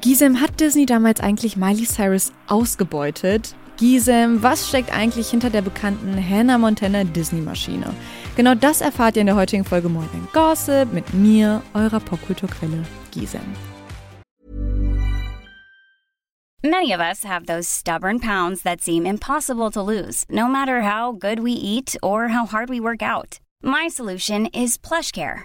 Gisem, hat Disney damals eigentlich Miley Cyrus ausgebeutet? Gisem, was steckt eigentlich hinter der bekannten Hannah Montana Disney-Maschine? Genau das erfahrt ihr in der heutigen Folge Morning Gossip mit mir, eurer Popkulturquelle Gisem. Many of us have those stubborn pounds that seem impossible to lose, no matter how good we eat or how hard we work out. My solution is PlushCare.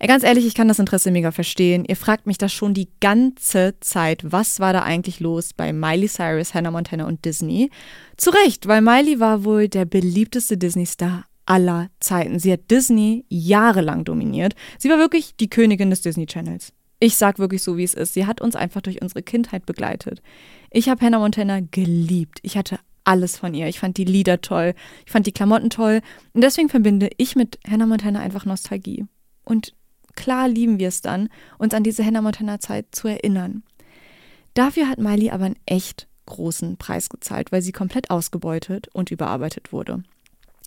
Ey, ganz ehrlich, ich kann das Interesse mega verstehen. Ihr fragt mich das schon die ganze Zeit. Was war da eigentlich los bei Miley Cyrus, Hannah Montana und Disney? Zu Recht, weil Miley war wohl der beliebteste Disney-Star aller Zeiten. Sie hat Disney jahrelang dominiert. Sie war wirklich die Königin des Disney Channels. Ich sag wirklich so, wie es ist. Sie hat uns einfach durch unsere Kindheit begleitet. Ich habe Hannah Montana geliebt. Ich hatte alles von ihr. Ich fand die Lieder toll. Ich fand die Klamotten toll. Und deswegen verbinde ich mit Hannah Montana einfach Nostalgie. Und klar lieben wir es dann, uns an diese Hannah Montana Zeit zu erinnern. Dafür hat Miley aber einen echt großen Preis gezahlt, weil sie komplett ausgebeutet und überarbeitet wurde.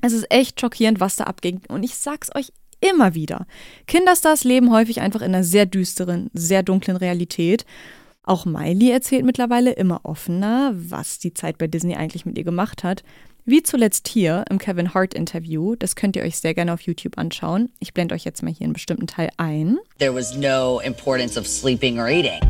Es ist echt schockierend, was da abging. Und ich sag's euch immer wieder. Kinderstars leben häufig einfach in einer sehr düsteren, sehr dunklen Realität. Auch Miley erzählt mittlerweile immer offener, was die Zeit bei Disney eigentlich mit ihr gemacht hat. Wie zuletzt hier im Kevin Hart Interview. Das könnt ihr euch sehr gerne auf YouTube anschauen. Ich blende euch jetzt mal hier einen bestimmten Teil ein. There was no importance of sleeping or eating.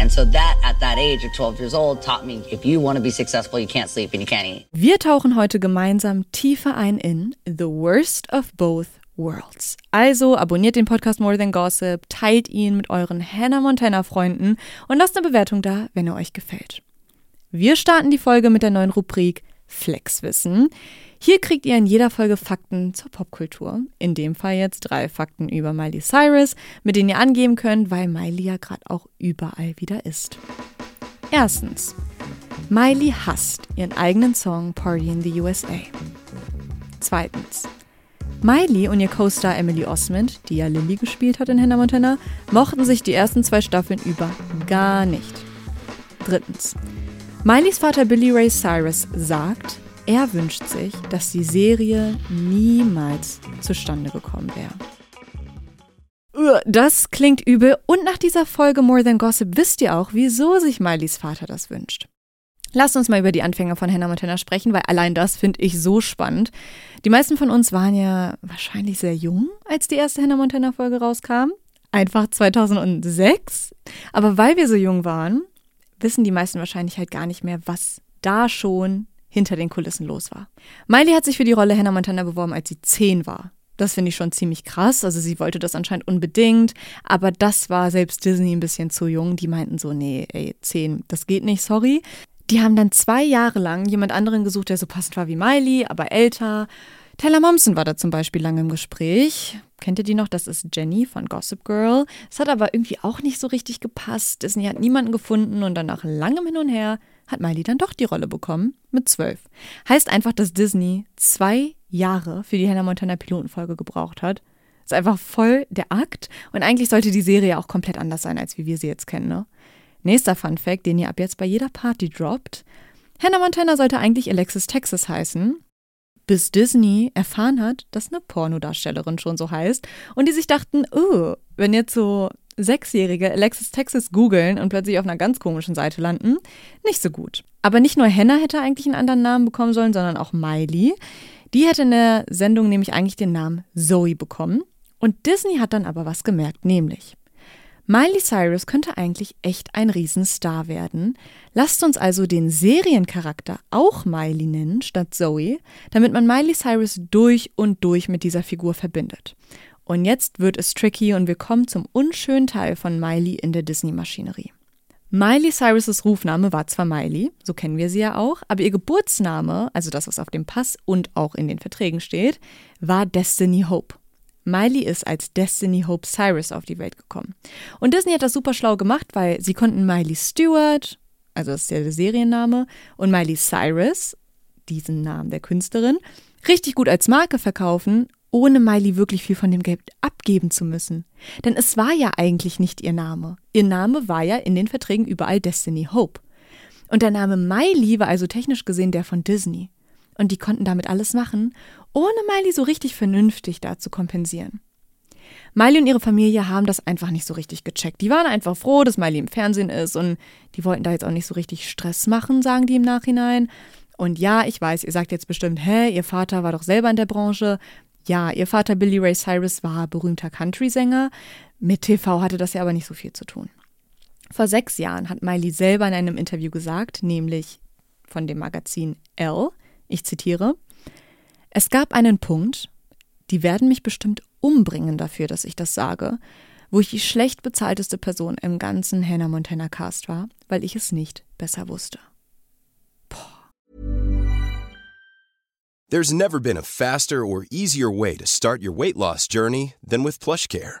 And so that at that age of 12 years old taught me if you want to be successful, you can't sleep and you can't eat. Wir tauchen heute gemeinsam tiefer ein in The Worst of Both Worlds. Also abonniert den Podcast More Than Gossip, teilt ihn mit euren Hannah Montana Freunden und lasst eine Bewertung da, wenn er euch gefällt. Wir starten die Folge mit der neuen Rubrik Flexwissen. Hier kriegt ihr in jeder Folge Fakten zur Popkultur. In dem Fall jetzt drei Fakten über Miley Cyrus, mit denen ihr angeben könnt, weil Miley ja gerade auch überall wieder ist. Erstens. Miley hasst ihren eigenen Song Party in the USA. Zweitens. Miley und ihr Co-Star Emily Osmond, die ja Lily gespielt hat in Hannah Montana, mochten sich die ersten zwei Staffeln über gar nicht. Drittens. Mileys Vater Billy Ray Cyrus sagt, er wünscht sich, dass die Serie niemals zustande gekommen wäre. Das klingt übel und nach dieser Folge More Than Gossip wisst ihr auch, wieso sich Mileys Vater das wünscht. Lasst uns mal über die Anfänge von Hannah Montana sprechen, weil allein das finde ich so spannend. Die meisten von uns waren ja wahrscheinlich sehr jung, als die erste Hannah Montana Folge rauskam. Einfach 2006. Aber weil wir so jung waren, wissen die meisten wahrscheinlich halt gar nicht mehr, was da schon hinter den Kulissen los war. Miley hat sich für die Rolle Hannah Montana beworben, als sie zehn war. Das finde ich schon ziemlich krass. Also sie wollte das anscheinend unbedingt, aber das war selbst Disney ein bisschen zu jung. Die meinten so, nee, ey, zehn, das geht nicht, sorry. Die haben dann zwei Jahre lang jemand anderen gesucht, der so passend war wie Miley, aber älter. Taylor Momsen war da zum Beispiel lange im Gespräch. Kennt ihr die noch? Das ist Jenny von Gossip Girl. Es hat aber irgendwie auch nicht so richtig gepasst. Disney hat niemanden gefunden und dann nach langem Hin und Her hat Miley dann doch die Rolle bekommen mit zwölf. Heißt einfach, dass Disney zwei Jahre für die Hannah Montana Pilotenfolge gebraucht hat. Ist einfach voll der Akt und eigentlich sollte die Serie auch komplett anders sein, als wie wir sie jetzt kennen. Ne? Nächster Fun Fact, den ihr ab jetzt bei jeder Party droppt. Hannah Montana sollte eigentlich Alexis Texas heißen, bis Disney erfahren hat, dass eine Pornodarstellerin schon so heißt und die sich dachten, oh, wenn jetzt so Sechsjährige Alexis Texas googeln und plötzlich auf einer ganz komischen Seite landen, nicht so gut. Aber nicht nur Hannah hätte eigentlich einen anderen Namen bekommen sollen, sondern auch Miley. Die hätte in der Sendung nämlich eigentlich den Namen Zoe bekommen. Und Disney hat dann aber was gemerkt, nämlich Miley Cyrus könnte eigentlich echt ein Riesenstar werden. Lasst uns also den Seriencharakter auch Miley nennen statt Zoe, damit man Miley Cyrus durch und durch mit dieser Figur verbindet. Und jetzt wird es tricky und wir kommen zum unschönen Teil von Miley in der Disney-Maschinerie. Miley Cyrus' Rufname war zwar Miley, so kennen wir sie ja auch, aber ihr Geburtsname, also das, was auf dem Pass und auch in den Verträgen steht, war Destiny Hope. Miley ist als Destiny Hope Cyrus auf die Welt gekommen. Und Disney hat das super schlau gemacht, weil sie konnten Miley Stewart, also das ist ja der Serienname, und Miley Cyrus, diesen Namen der Künstlerin, richtig gut als Marke verkaufen, ohne Miley wirklich viel von dem Geld abgeben zu müssen. Denn es war ja eigentlich nicht ihr Name. Ihr Name war ja in den Verträgen überall Destiny Hope. Und der Name Miley war also technisch gesehen der von Disney. Und die konnten damit alles machen, ohne Miley so richtig vernünftig da zu kompensieren. Miley und ihre Familie haben das einfach nicht so richtig gecheckt. Die waren einfach froh, dass Miley im Fernsehen ist und die wollten da jetzt auch nicht so richtig Stress machen, sagen die im Nachhinein. Und ja, ich weiß, ihr sagt jetzt bestimmt, hä, ihr Vater war doch selber in der Branche. Ja, ihr Vater Billy Ray Cyrus war berühmter Country-Sänger. Mit TV hatte das ja aber nicht so viel zu tun. Vor sechs Jahren hat Miley selber in einem Interview gesagt, nämlich von dem Magazin Elle, ich zitiere, es gab einen Punkt, die werden mich bestimmt umbringen dafür, dass ich das sage, wo ich die schlecht bezahlteste Person im ganzen Hannah Montana Cast war, weil ich es nicht besser wusste. Boah. There's never been a faster or easier way to start your weight loss journey than with PlushCare.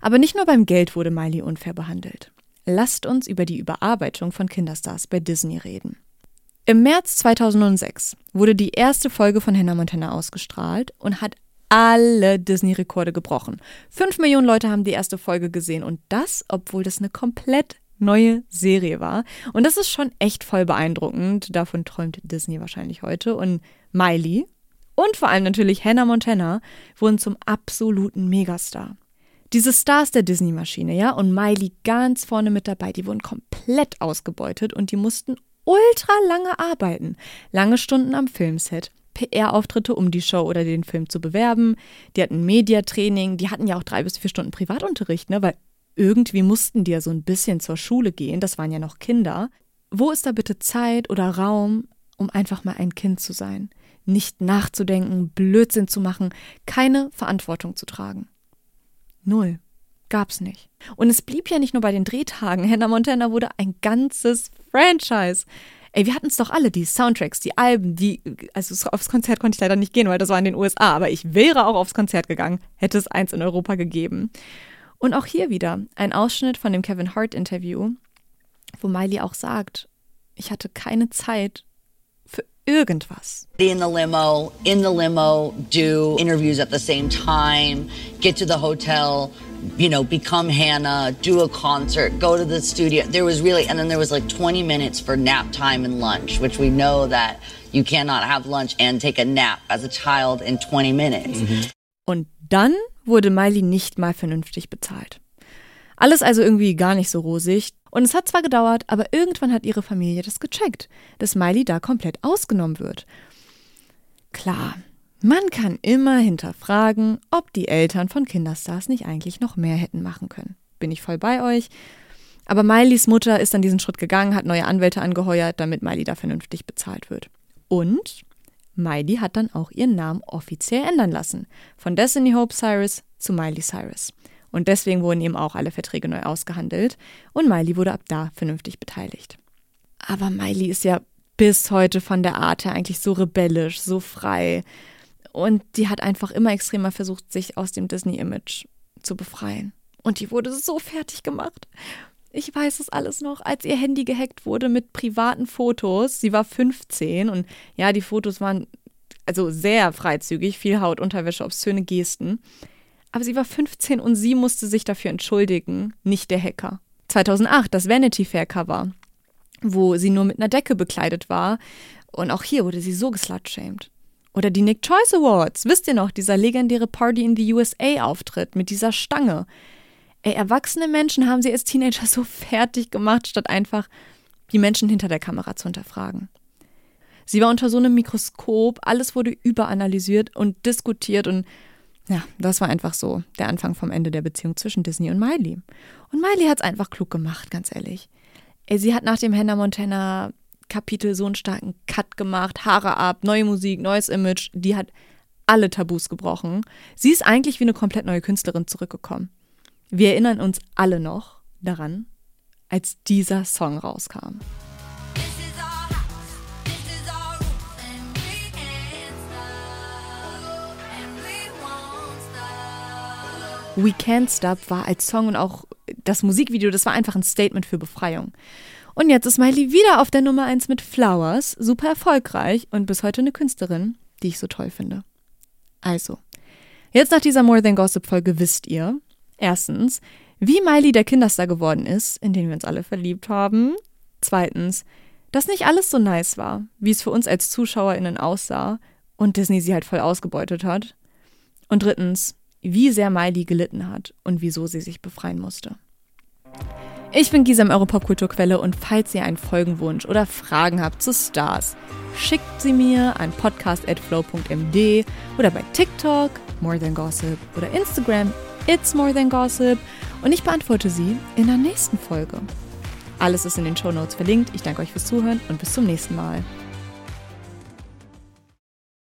Aber nicht nur beim Geld wurde Miley unfair behandelt. Lasst uns über die Überarbeitung von Kinderstars bei Disney reden. Im März 2006 wurde die erste Folge von Hannah Montana ausgestrahlt und hat alle Disney-Rekorde gebrochen. Fünf Millionen Leute haben die erste Folge gesehen und das, obwohl das eine komplett neue Serie war. Und das ist schon echt voll beeindruckend. Davon träumt Disney wahrscheinlich heute. Und Miley und vor allem natürlich Hannah Montana wurden zum absoluten Megastar. Diese Stars der Disney-Maschine, ja, und Miley ganz vorne mit dabei, die wurden komplett ausgebeutet und die mussten ultra lange arbeiten. Lange Stunden am Filmset, PR-Auftritte, um die Show oder den Film zu bewerben. Die hatten Mediatraining, die hatten ja auch drei bis vier Stunden Privatunterricht, ne? Weil irgendwie mussten die ja so ein bisschen zur Schule gehen, das waren ja noch Kinder. Wo ist da bitte Zeit oder Raum, um einfach mal ein Kind zu sein? Nicht nachzudenken, Blödsinn zu machen, keine Verantwortung zu tragen. Null. Gab's nicht. Und es blieb ja nicht nur bei den Drehtagen. Hannah Montana wurde ein ganzes Franchise. Ey, wir hatten es doch alle, die Soundtracks, die Alben, die. Also aufs Konzert konnte ich leider nicht gehen, weil das war in den USA, aber ich wäre auch aufs Konzert gegangen, hätte es eins in Europa gegeben. Und auch hier wieder ein Ausschnitt von dem Kevin Hart-Interview, wo Miley auch sagt, ich hatte keine Zeit irgendwas. In the limo, in the limo, do interviews at the same time, get to the hotel, you know, become Hannah, do a concert, go to the studio. There was really, and then there was like 20 minutes for nap time and lunch, which we know that you cannot have lunch and take a nap as a child in 20 minutes. Mhm. Und dann wurde Miley nicht mal vernünftig bezahlt. Alles also irgendwie gar nicht so rosig. Und es hat zwar gedauert, aber irgendwann hat ihre Familie das gecheckt, dass Miley da komplett ausgenommen wird. Klar, man kann immer hinterfragen, ob die Eltern von Kinderstars nicht eigentlich noch mehr hätten machen können. Bin ich voll bei euch. Aber Mileys Mutter ist dann diesen Schritt gegangen, hat neue Anwälte angeheuert, damit Miley da vernünftig bezahlt wird. Und Miley hat dann auch ihren Namen offiziell ändern lassen. Von Destiny Hope Cyrus zu Miley Cyrus. Und deswegen wurden eben auch alle Verträge neu ausgehandelt und Miley wurde ab da vernünftig beteiligt. Aber Miley ist ja bis heute von der Art her eigentlich so rebellisch, so frei. Und die hat einfach immer extremer versucht, sich aus dem Disney-Image zu befreien. Und die wurde so fertig gemacht. Ich weiß es alles noch, als ihr Handy gehackt wurde mit privaten Fotos. Sie war 15 und ja, die Fotos waren also sehr freizügig, viel Haut, Unterwäsche, obszöne Gesten. Aber sie war 15 und sie musste sich dafür entschuldigen, nicht der Hacker. 2008 das Vanity Fair Cover, wo sie nur mit einer Decke bekleidet war. Und auch hier wurde sie so geslutshamed. Oder die Nick Choice Awards. Wisst ihr noch, dieser legendäre Party in the USA Auftritt mit dieser Stange. Ey, erwachsene Menschen haben sie als Teenager so fertig gemacht, statt einfach die Menschen hinter der Kamera zu hinterfragen. Sie war unter so einem Mikroskop, alles wurde überanalysiert und diskutiert und ja, das war einfach so der Anfang vom Ende der Beziehung zwischen Disney und Miley. Und Miley hat es einfach klug gemacht, ganz ehrlich. Sie hat nach dem Hannah Montana Kapitel so einen starken Cut gemacht, Haare ab, neue Musik, neues Image. Die hat alle Tabus gebrochen. Sie ist eigentlich wie eine komplett neue Künstlerin zurückgekommen. Wir erinnern uns alle noch daran, als Dieser Song rauskam. We Can't Stop war als Song und auch das Musikvideo, das war einfach ein Statement für Befreiung. Und jetzt ist Miley wieder auf der Nummer 1 mit Flowers, super erfolgreich und bis heute eine Künstlerin, die ich so toll finde. Also, jetzt nach dieser More Than Gossip Folge wisst ihr, erstens, wie Miley der Kinderstar geworden ist, in den wir uns alle verliebt haben. Zweitens, dass nicht alles so nice war, wie es für uns als ZuschauerInnen aussah und Disney sie halt voll ausgebeutet hat. Und drittens, wie sehr Miley gelitten hat und wieso sie sich befreien musste. Ich bin Gisam, eure Popkulturquelle und falls ihr einen Folgenwunsch oder Fragen habt zu Stars, schickt sie mir an podcast.flow.md oder bei TikTok, More Than Gossip oder Instagram, It's More Than Gossip und ich beantworte sie in der nächsten Folge. Alles ist in den Show Notes verlinkt. Ich danke euch fürs Zuhören und bis zum nächsten Mal.